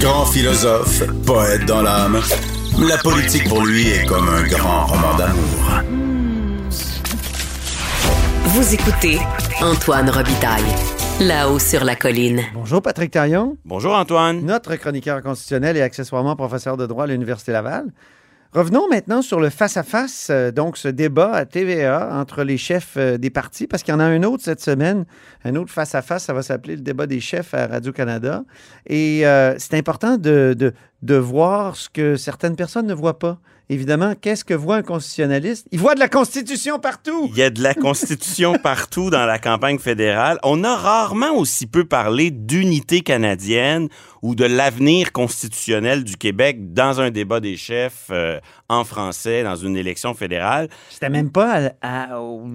Grand philosophe, poète dans l'âme, la politique pour lui est comme un grand roman d'amour. Vous écoutez Antoine Robitaille, là-haut sur la colline. Bonjour Patrick Taillon, Bonjour Antoine. notre chroniqueur constitutionnel et accessoirement professeur de droit à l'Université Laval. Revenons maintenant sur le face-à-face, euh, donc ce débat à TVA entre les chefs euh, des partis, parce qu'il y en a un autre cette semaine, un autre face-à-face, ça va s'appeler le débat des chefs à Radio-Canada. Et euh, c'est important de, de, de voir ce que certaines personnes ne voient pas. Évidemment, qu'est-ce que voit un constitutionnaliste? Il voit de la Constitution partout! Il y a de la Constitution partout dans la campagne fédérale. On a rarement aussi peu parlé d'unité canadienne ou de l'avenir constitutionnel du Québec dans un débat des chefs euh, en français dans une élection fédérale. C'était même pas à, à- au-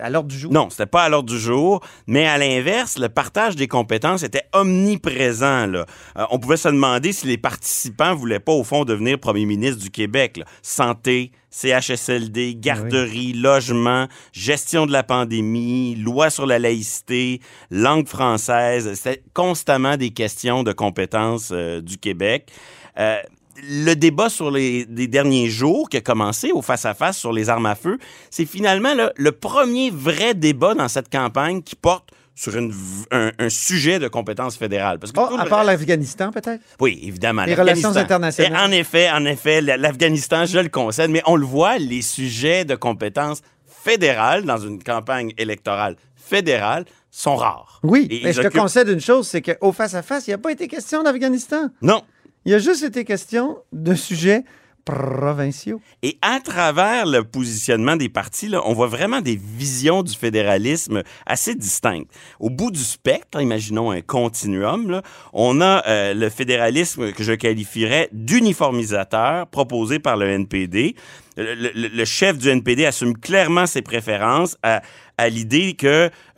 à l'ordre du jour. Non, c'était pas à l'ordre du jour, mais à l'inverse, le partage des compétences était omniprésent. Là. Euh, on pouvait se demander si les participants voulaient pas, au fond, devenir premier ministre du Québec. là. Santé, CHSLD, garderie, logement, gestion de la pandémie, loi sur la laïcité, langue française. C'était constamment des questions de compétences euh, du Québec. Euh, le débat sur les, les derniers jours qui a commencé au face-à-face sur les armes à feu, c'est finalement le, le premier vrai débat dans cette campagne qui porte sur une un, un sujet de compétence fédérale. Parce que Oh, à part reste- l'Afghanistan, peut-être? oui, évidemment. Les relations internationales. Et en effet, en effet, la- l'Afghanistan, je le concède, mais on le voit, les sujets de compétences fédérales dans une campagne électorale fédérale sont rares. Oui, Et mais je te concède une chose, c'est qu'au face-à-face, il n'y a pas été question d'Afghanistan. Non. Il y a juste été question de sujets Et à travers le positionnement des partis, là, on voit vraiment des visions du fédéralisme assez distinctes. Au bout du spectre, imaginons un continuum, là, on a euh, le fédéralisme que je qualifierais d'uniformisateur proposé par le NPD. Le, le- le chef du NPD assume clairement ses préférences à, à l'idée que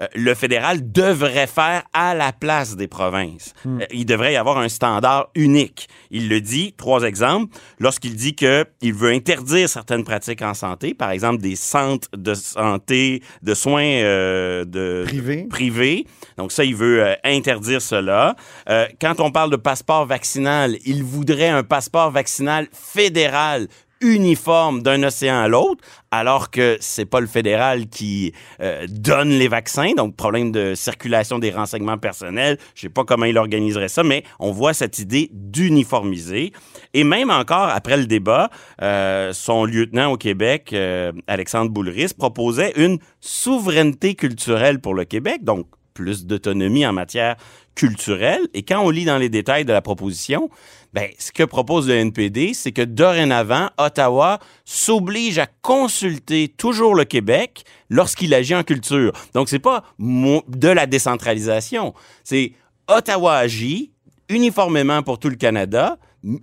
euh, le fédéral devrait faire à la place des provinces. Euh, il devrait y avoir un standard unique. Il le dit, trois exemples, lorsqu'il dit que il veut interdire certaines pratiques en santé, par exemple des centres de santé, de soins euh, de Privés. privés. Donc ça, il veut euh, interdire cela. Euh, quand on parle de passeport vaccinal, il voudrait un passeport vaccinal fédéral uniforme d'un océan à l'autre, alors que c'est pas le fédéral qui euh, donne les vaccins, donc problème de circulation des renseignements personnels. Je sais pas comment il organiserait ça, mais on voit cette idée d'uniformiser. Et même encore après le débat, euh, son lieutenant au Québec, euh, Alexandre Boulris, proposait une souveraineté culturelle pour le Québec, donc plus d'autonomie en matière culturelle. Et quand on lit dans les détails de la proposition, ben, ce que propose le NPD, c'est que dorénavant, Ottawa s'oblige à consulter toujours le Québec lorsqu'il agit en culture. Donc, c'est pas de la décentralisation. C'est Ottawa agit uniformément pour tout le Canada.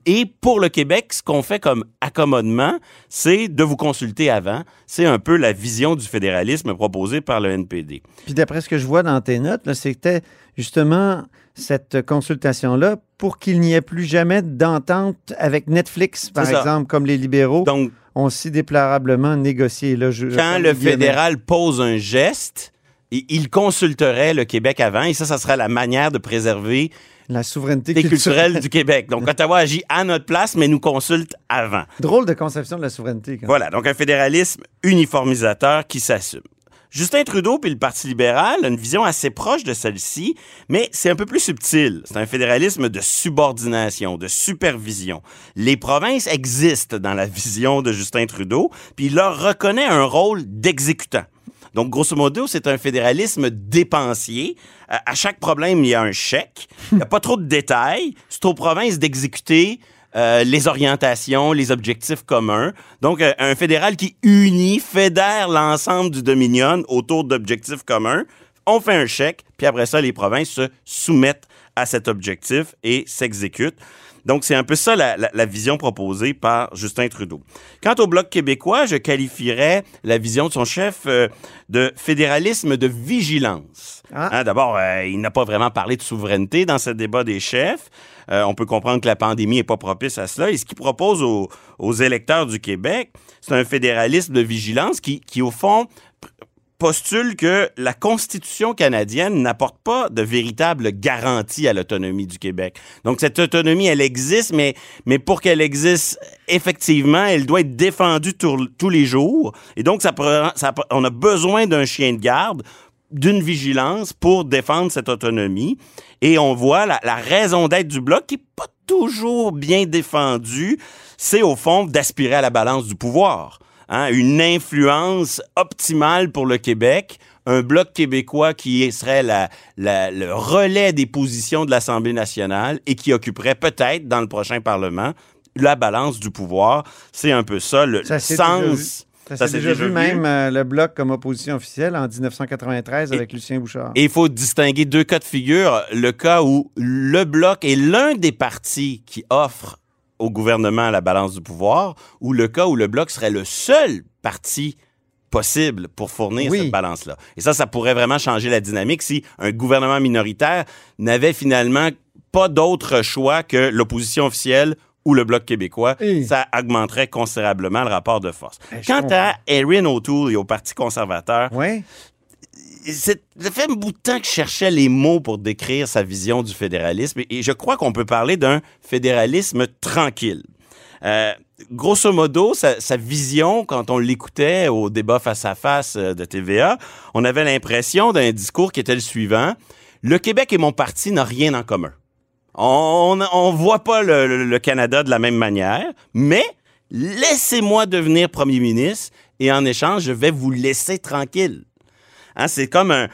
Et pour le Québec, ce qu'on fait comme accommodement, c'est de vous consulter avant. C'est un peu la vision du fédéralisme proposée par le NPD. Puis d'après ce que je vois dans tes notes, c'était justement cette consultation-là pour qu'il n'y ait plus jamais d'entente avec Netflix, par exemple, comme les libéraux Donc, ont si déplorablement négocié. Là, je- quand le fédéral pose un geste, il consulterait le Québec avant, et ça, ça sera la manière de préserver La souveraineté culturelle. du Québec. Donc, Ottawa agit à notre place, mais nous consulte avant. Drôle de conception de la souveraineté. quand. Voilà, donc un fédéralisme uniformisateur qui s'assume. Justin Trudeau puis le Parti libéral a une vision assez proche de celle-ci, mais c'est un peu plus subtil. C'est un fédéralisme de subordination, de supervision. Les provinces existent dans la vision de Justin Trudeau, puis il leur reconnaît un rôle d'exécutant. Donc, grosso modo, c'est un fédéralisme dépensier. À, à chaque problème, il y a un chèque. Il n'y a pas trop de détails. C'est aux provinces d'exécuter euh, les orientations, les objectifs communs. Donc, euh, un fédéral qui unit, fédère l'ensemble du Dominion autour d'objectifs communs. On fait un chèque, puis après ça, les provinces se soumettent à cet objectif et s'exécutent. Donc, c'est un peu ça la, la- la vision proposée par Justin Trudeau. Quant au Bloc québécois, je qualifierais la vision de son chef euh, de fédéralisme de vigilance. Ah. Hein, D'abord, euh, il n'a pas vraiment parlé de souveraineté dans ce débat des chefs. Euh, on peut comprendre que la pandémie n'est pas propice à cela. Et ce qu'il propose aux, aux électeurs du Québec, c'est un fédéralisme de vigilance qui, qui au fond, postule que la Constitution canadienne n'apporte pas de véritable garantie à l'autonomie du Québec. Donc, cette autonomie, elle existe, mais, mais pour qu'elle existe effectivement, elle doit être défendue tous les jours. Et donc, ça, ça, on a besoin d'un chien de garde d'une vigilance pour défendre cette autonomie. Et on voit la, la raison d'être du bloc qui n'est pas toujours bien défendue, c'est au fond d'aspirer à la balance du pouvoir. Hein, une influence optimale pour le Québec, un bloc québécois qui serait la, le relais des positions de l'Assemblée nationale et qui occuperait peut-être dans le prochain Parlement la balance du pouvoir. C'est un peu ça le sens. Ça, s'est déjà, vu, même euh, le bloc comme opposition officielle en 1993 avec Lucien Bouchard. Et il faut distinguer deux cas de figure. Le cas où le bloc est l'un des partis qui offre au gouvernement la balance du pouvoir, ou le cas où le bloc serait le seul parti possible pour fournir cette balance-là. Et ça, ça pourrait vraiment changer la dynamique si un gouvernement minoritaire n'avait finalement pas d'autre choix que l'opposition officielle ou le Bloc québécois, ça augmenterait considérablement le rapport de force. Ben, Quant à Erin O'Toole et au Parti conservateur, ça fait un bout de temps que je cherchais les mots pour décrire sa vision du fédéralisme et je crois qu'on peut parler d'un fédéralisme tranquille. Euh, grosso modo, sa, vision, quand on l'écoutait au débat face à face euh, de TVA, on avait l'impression d'un discours qui était le suivant. Le Québec et mon parti n'ont rien en commun. On ne voit pas le, Canada de la même manière, mais laissez-moi devenir premier ministre et en échange, je vais vous laisser tranquille. Hein, c'est comme un,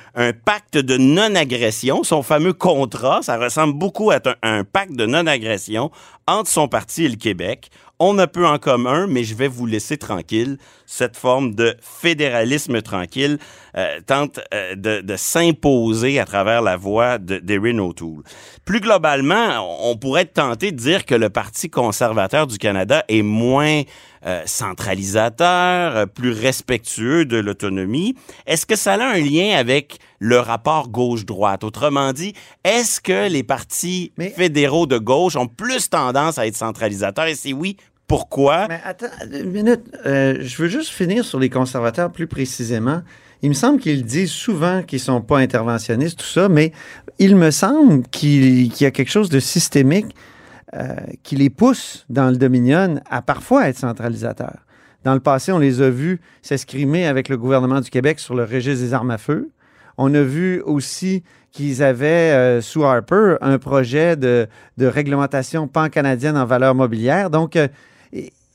pacte de non-agression. Son fameux contrat, ça ressemble beaucoup à un pacte de non-agression entre son parti et le Québec on a peu en commun, mais je vais vous laisser tranquille. Cette forme de fédéralisme tranquille euh, tente euh, de, s'imposer à travers la voix d'Erin O'Toole. Plus globalement, on pourrait être tenté de dire que le Parti conservateur du Canada est moins euh, centralisateur, plus respectueux de l'autonomie. Est-ce que ça a un lien avec le rapport gauche-droite? Autrement dit, est-ce que les partis fédéraux de gauche ont plus tendance à être centralisateurs? Et si oui, pourquoi? Mais attends, une minute. Euh, je veux juste finir sur les conservateurs plus précisément. Il me semble qu'ils disent souvent qu'ils sont pas interventionnistes, tout ça, mais il me semble qu'il y a quelque chose de systémique euh, qui les pousse dans le Dominion à parfois être centralisateurs. Dans le passé, on les a vus s'escrimer avec le gouvernement du Québec sur le registre des armes à feu. On a vu aussi qu'ils avaient, euh, sous Harper, un projet de, réglementation pan-canadienne en valeur mobilière. Donc,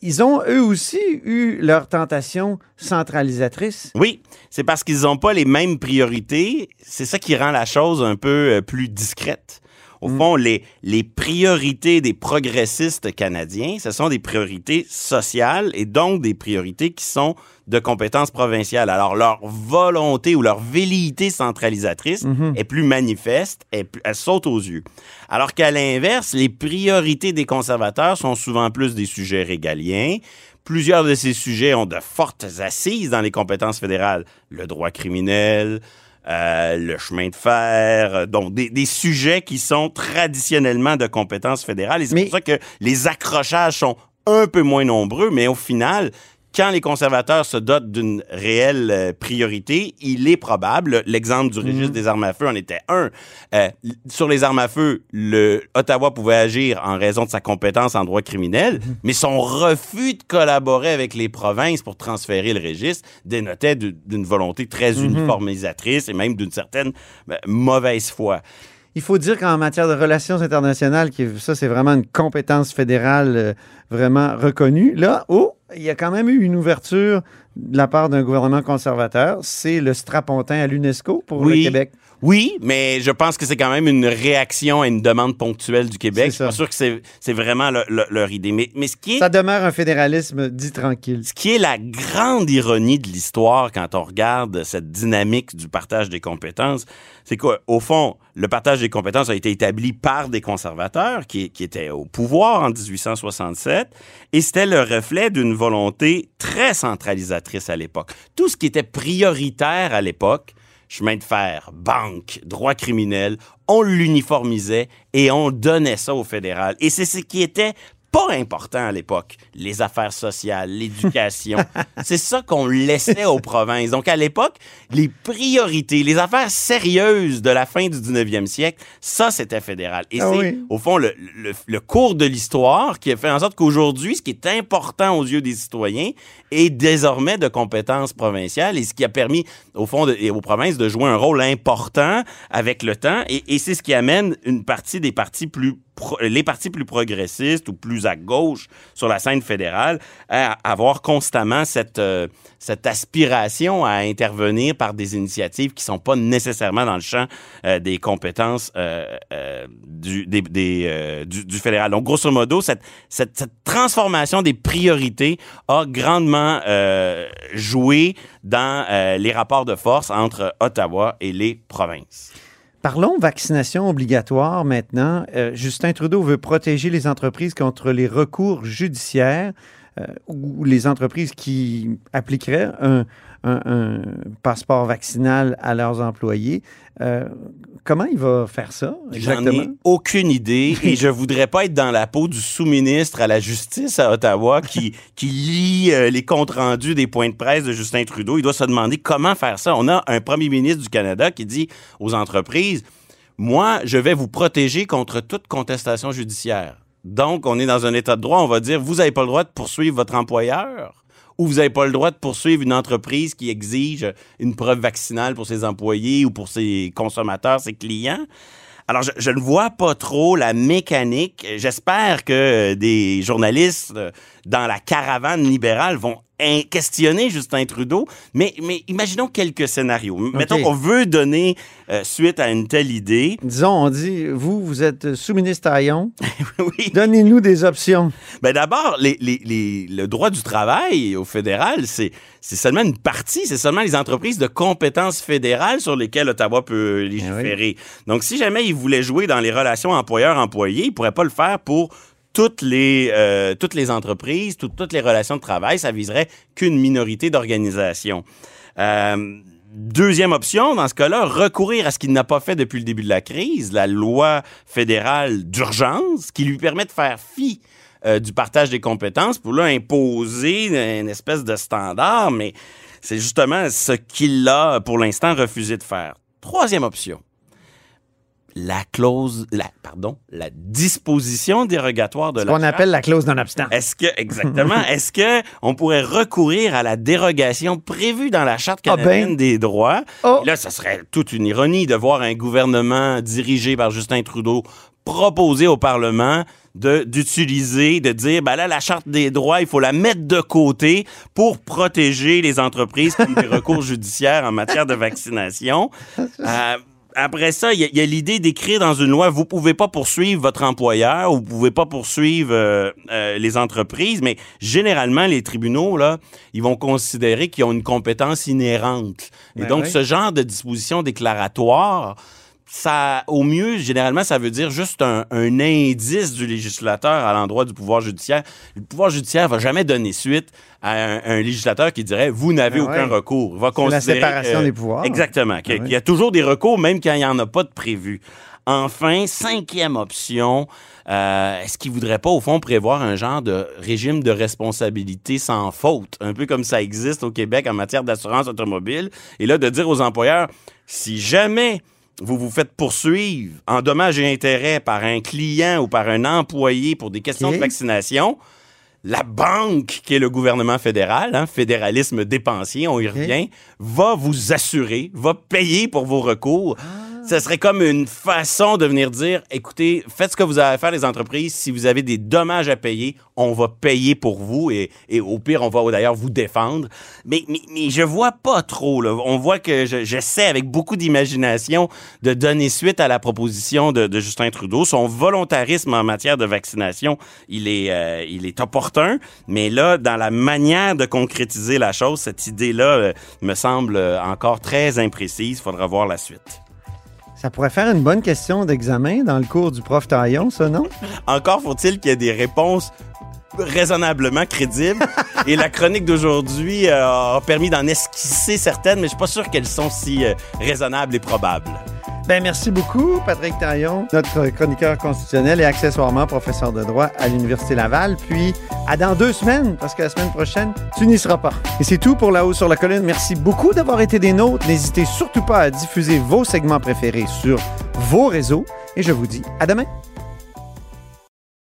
ils ont eux aussi eu leur tentation centralisatrice. Oui, c'est parce qu'ils n'ont pas les mêmes priorités. C'est ça qui rend la chose un peu euh, plus discrète. Au mm. fond, les, les priorités des progressistes canadiens, ce sont des priorités sociales et donc des priorités qui sont de compétences provinciales. Alors, leur volonté ou leur velléité centralisatrice mm-hmm. est plus manifeste, elle saute aux yeux. Alors qu'à l'inverse, les priorités des conservateurs sont souvent plus des sujets régaliens, Plusieurs de ces sujets ont de fortes assises dans les compétences fédérales. Le droit criminel, euh, le chemin de fer, euh, donc des, sujets qui sont traditionnellement de compétences fédérales. Et c'est pour ça que les accrochages sont un peu moins nombreux, mais au final, quand les conservateurs se dotent d'une réelle euh, priorité, il est probable, l'exemple du registre mhm. des armes à feu en était un, euh, sur les armes à feu, le Ottawa pouvait agir en raison de sa compétence en droit criminel, mhm. mais son refus de collaborer avec les provinces pour transférer le registre dénotait d'une volonté très mhm. uniformisatrice et même d'une certaine euh, mauvaise foi. Il faut dire qu'en matière de relations internationales, ça c'est vraiment une compétence fédérale vraiment reconnue. Là, oh, il y a quand même eu une ouverture de la part d'un gouvernement conservateur. C'est le strapontin à l'UNESCO pour le Québec. Oui, mais je pense que c'est quand même une réaction à une demande ponctuelle du Québec. Je suis pas sûr que c'est vraiment leur idée. Mais, mais ce qui est... Ça demeure un fédéralisme dit tranquille. Ce qui est la grande ironie de l'histoire quand on regarde cette dynamique du partage des compétences, c'est qu'au fond, le partage des compétences a été établi par des conservateurs qui, qui étaient au pouvoir en 1867 et c'était le reflet d'une volonté très centralisatrice à l'époque. Tout ce qui était prioritaire à l'époque, chemin de fer, banque, droit criminel, on l'uniformisait et on donnait ça au fédéral. Et c'est ce qui était pas important à l'époque. Les affaires sociales, l'éducation. c'est ça qu'on laissait aux provinces. Donc, à l'époque, les priorités, les affaires sérieuses de la fin du 19e siècle, ça, c'était fédéral. Et Ah c'est, oui. au fond, le, le- le cours de l'histoire qui a fait en sorte qu'aujourd'hui, ce qui est important aux yeux des citoyens est désormais de compétences provinciales et ce qui a permis, au fond, de- et aux provinces de jouer un rôle important avec le temps. Et, et c'est ce qui amène une partie des partis plus les partis plus progressistes ou plus à gauche sur la scène fédérale à avoir constamment cette, euh, cette aspiration à intervenir par des initiatives qui sont pas nécessairement dans le champ euh, des compétences euh, du, du, fédéral. Donc, grosso modo, cette, cette, cette transformation des priorités a grandement joué dans les rapports de force entre Ottawa et les provinces. Parlons vaccination obligatoire maintenant. Euh, Justin Trudeau veut protéger les entreprises contre les recours judiciaires ou les entreprises qui appliqueraient un, un- un passeport vaccinal à leurs employés. Euh, comment il va faire ça J'en exactement? ai aucune idée et je voudrais pas être dans la peau du sous-ministre à la justice à Ottawa qui, qui lit euh, les comptes rendus des points de presse de Justin Trudeau. Il doit se demander comment faire ça. On a un premier ministre du Canada qui dit aux entreprises, moi, je vais vous protéger contre toute contestation judiciaire. Donc, on est dans un état de droit, on va dire, vous n'avez pas le droit de poursuivre votre employeur ou vous n'avez pas le droit de poursuivre une entreprise qui exige une preuve vaccinale pour ses employés ou pour ses consommateurs, ses clients. Alors, je, je ne vois pas trop la mécanique. J'espère que des journalistes euh, dans la caravane libérale vont questionner Justin Trudeau, mais, mais imaginons quelques scénarios. Mettons qu'on veut donner euh, suite à une telle idée. Disons, on dit, vous, vous êtes sous-ministre Taillon, oui. donnez-nous des options. Ben d'abord, les, les- les- le droit du travail au fédéral, c'est seulement une partie, c'est seulement les entreprises de compétences fédérales sur lesquelles Ottawa peut légiférer. Donc, si jamais il voulait jouer dans les relations employeur-employé, il pourrait pas le faire pour toutes les, euh, toutes les entreprises, tout- toutes les relations de travail. Ça viserait qu'une minorité d'organisations. Euh, Deuxième option, dans ce cas-là, recourir à ce qu'il n'a pas fait depuis le début de la crise, la loi fédérale d'urgence, qui lui permet de faire fi euh, du partage des compétences pour là imposer une espèce de standard, mais c'est justement ce qu'il a pour l'instant refusé de faire. Troisième option, la clause, la, pardon, la disposition dérogatoire de la qu'on appelle la clause non-obstant. Est-ce que, exactement, est-ce que on pourrait recourir à la dérogation prévue dans la Charte Ah ben. canadienne des droits? Oh. Là, ce serait toute une ironie de voir un gouvernement dirigé par Justin Trudeau proposer au Parlement de d'utiliser, de dire, ben là, la Charte des droits, il faut la mettre de côté pour protéger les entreprises comme des recours judiciaires en matière de vaccination. Euh, après ça, il y a, il y a l'idée d'écrire dans une loi, vous pouvez pas poursuivre votre employeur ou vous pouvez pas poursuivre euh, euh, les entreprises, mais généralement, les tribunaux, là, ils vont considérer qu'ils ont une compétence inhérente. Et Ben donc, oui. ce genre de disposition déclaratoire, ça, au mieux, généralement, ça veut dire juste un, un indice du législateur à l'endroit du pouvoir judiciaire. Le pouvoir judiciaire va jamais donner suite à un, un législateur qui dirait vous n'avez Ah aucun ouais. recours. Il va C'est la considérer séparation des pouvoirs. Exactement. Qu'il Ah qu'il y a toujours des recours, même quand il n'y en a pas de prévu. Enfin, cinquième option, euh, est-ce qu'il voudrait pas, au fond, prévoir un genre de régime de responsabilité sans faute, un peu comme ça existe au Québec en matière d'assurance automobile, et là, de dire aux employeurs, si jamais vous vous faites poursuivre en dommages et intérêts par un client ou par un employé pour des questions de vaccination, la banque, qui est le gouvernement fédéral, hein, fédéralisme dépensier, on y revient, va vous assurer, va payer pour vos recours. Ce serait comme une façon de venir dire, écoutez, faites ce que vous avez à faire les entreprises. Si vous avez des dommages à payer, on va payer pour vous et, et au pire, on va d'ailleurs vous défendre. Mais, mais, mais je vois pas trop. Là. On voit que je- j'essaie avec beaucoup d'imagination de donner suite à la proposition de, de Justin Trudeau. Son volontarisme en matière de vaccination, il est, euh, il est opportun. Mais là, dans la manière de concrétiser la chose, cette idée-là euh, me semble euh, encore très imprécise. Il faudra voir la suite. Ça pourrait faire une bonne question d'examen dans le cours du prof Taillon, ça, non? Encore faut-il qu'il y ait des réponses raisonnablement crédibles. Et la chronique d'aujourd'hui euh, a permis d'en esquisser certaines, mais je suis pas sûr qu'elles sont si euh, raisonnables et probables. Ben, merci beaucoup, Patrick Taillon, notre chroniqueur constitutionnel et accessoirement professeur de droit à l'Université Laval. Puis, à dans deux semaines, parce que la semaine prochaine, tu n'y seras pas. Et c'est tout pour La Haut sur la Colline. Merci beaucoup d'avoir été des nôtres. N'hésitez surtout pas à diffuser vos segments préférés sur vos réseaux. Et je vous dis à demain.